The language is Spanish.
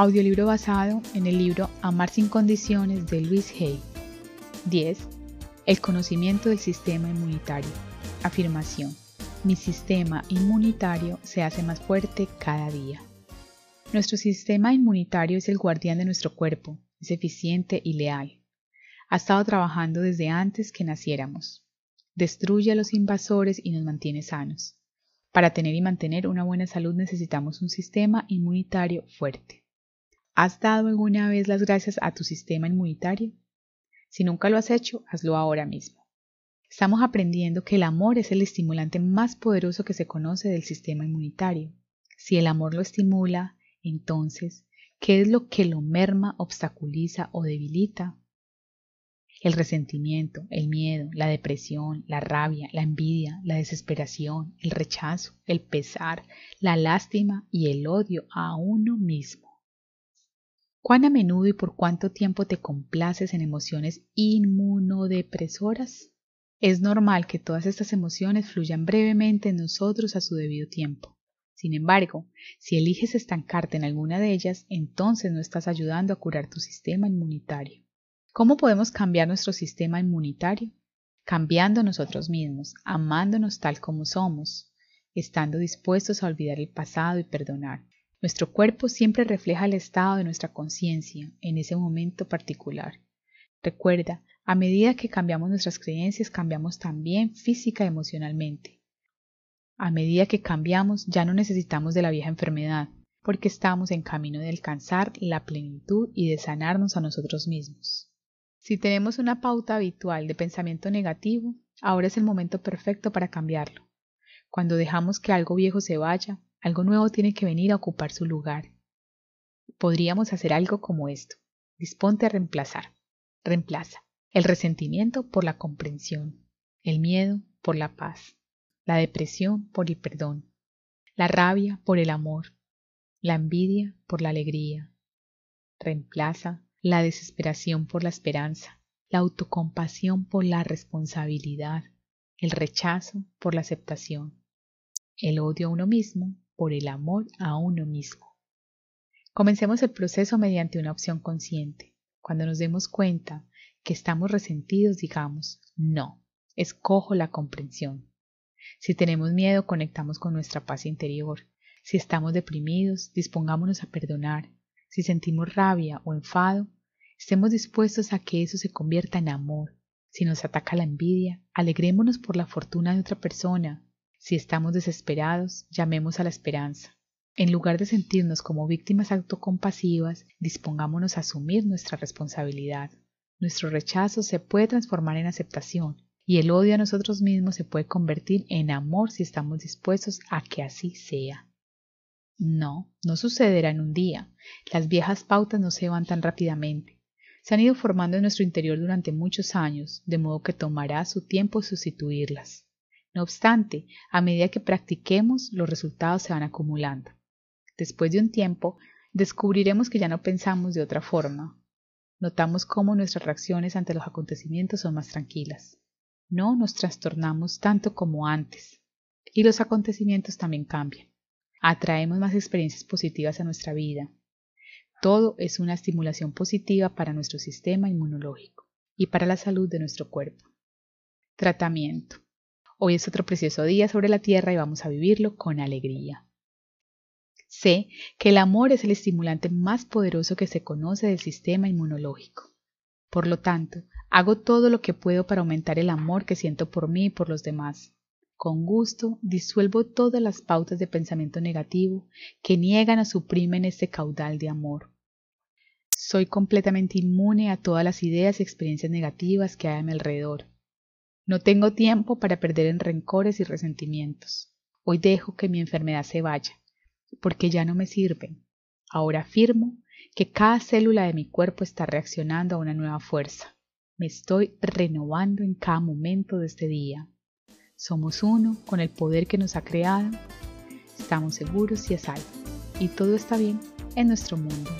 Audiolibro basado en el libro Amar sin condiciones de Luis Hay. 10. El conocimiento del sistema inmunitario. Afirmación. Mi sistema inmunitario se hace más fuerte cada día. Nuestro sistema inmunitario es el guardián de nuestro cuerpo, es eficiente y leal. Ha estado trabajando desde antes que naciéramos. Destruye a los invasores y nos mantiene sanos. Para tener y mantener una buena salud necesitamos un sistema inmunitario fuerte. ¿Has dado alguna vez las gracias a tu sistema inmunitario? Si nunca lo has hecho, hazlo ahora mismo. Estamos aprendiendo que el amor es el estimulante más poderoso que se conoce del sistema inmunitario. Si el amor lo estimula, entonces, ¿qué es lo que lo merma, obstaculiza o debilita? El resentimiento, el miedo, la depresión, la rabia, la envidia, la desesperación, el rechazo, el pesar, la lástima y el odio a uno mismo. ¿Cuán a menudo y por cuánto tiempo te complaces en emociones inmunodepresoras? Es normal que todas estas emociones fluyan brevemente en nosotros a su debido tiempo. Sin embargo, si eliges estancarte en alguna de ellas, entonces no estás ayudando a curar tu sistema inmunitario. ¿Cómo podemos cambiar nuestro sistema inmunitario? Cambiando nosotros mismos, amándonos tal como somos, estando dispuestos a olvidar el pasado y perdonar. Nuestro cuerpo siempre refleja el estado de nuestra conciencia en ese momento particular. Recuerda, a medida que cambiamos nuestras creencias, cambiamos también física y emocionalmente. A medida que cambiamos, ya no necesitamos de la vieja enfermedad, porque estamos en camino de alcanzar la plenitud y de sanarnos a nosotros mismos. Si tenemos una pauta habitual de pensamiento negativo, ahora es el momento perfecto para cambiarlo. Cuando dejamos que algo viejo se vaya, algo nuevo tiene que venir a ocupar su lugar. Podríamos hacer algo como esto. Disponte a reemplazar. Reemplaza el resentimiento por la comprensión, el miedo por la paz, la depresión por el perdón, la rabia por el amor, la envidia por la alegría. Reemplaza la desesperación por la esperanza, la autocompasión por la responsabilidad, el rechazo por la aceptación, el odio a uno mismo por el amor a uno mismo. Comencemos el proceso mediante una opción consciente. Cuando nos demos cuenta que estamos resentidos, digamos, no, escojo la comprensión. Si tenemos miedo, conectamos con nuestra paz interior. Si estamos deprimidos, dispongámonos a perdonar. Si sentimos rabia o enfado, estemos dispuestos a que eso se convierta en amor. Si nos ataca la envidia, alegrémonos por la fortuna de otra persona. Si estamos desesperados, llamemos a la esperanza. En lugar de sentirnos como víctimas autocompasivas, dispongámonos a asumir nuestra responsabilidad. Nuestro rechazo se puede transformar en aceptación y el odio a nosotros mismos se puede convertir en amor si estamos dispuestos a que así sea. No, no sucederá en un día. Las viejas pautas no se van tan rápidamente. Se han ido formando en nuestro interior durante muchos años, de modo que tomará su tiempo sustituirlas. No obstante, a medida que practiquemos, los resultados se van acumulando. Después de un tiempo, descubriremos que ya no pensamos de otra forma. Notamos cómo nuestras reacciones ante los acontecimientos son más tranquilas. No nos trastornamos tanto como antes. Y los acontecimientos también cambian atraemos más experiencias positivas a nuestra vida. Todo es una estimulación positiva para nuestro sistema inmunológico y para la salud de nuestro cuerpo. Tratamiento. Hoy es otro precioso día sobre la Tierra y vamos a vivirlo con alegría. Sé que el amor es el estimulante más poderoso que se conoce del sistema inmunológico. Por lo tanto, hago todo lo que puedo para aumentar el amor que siento por mí y por los demás. Con gusto disuelvo todas las pautas de pensamiento negativo que niegan o suprimen este caudal de amor. Soy completamente inmune a todas las ideas y experiencias negativas que hay a mi alrededor. No tengo tiempo para perder en rencores y resentimientos. Hoy dejo que mi enfermedad se vaya, porque ya no me sirven. Ahora afirmo que cada célula de mi cuerpo está reaccionando a una nueva fuerza. Me estoy renovando en cada momento de este día. Somos uno con el poder que nos ha creado. Estamos seguros y a salvo. Y todo está bien en nuestro mundo.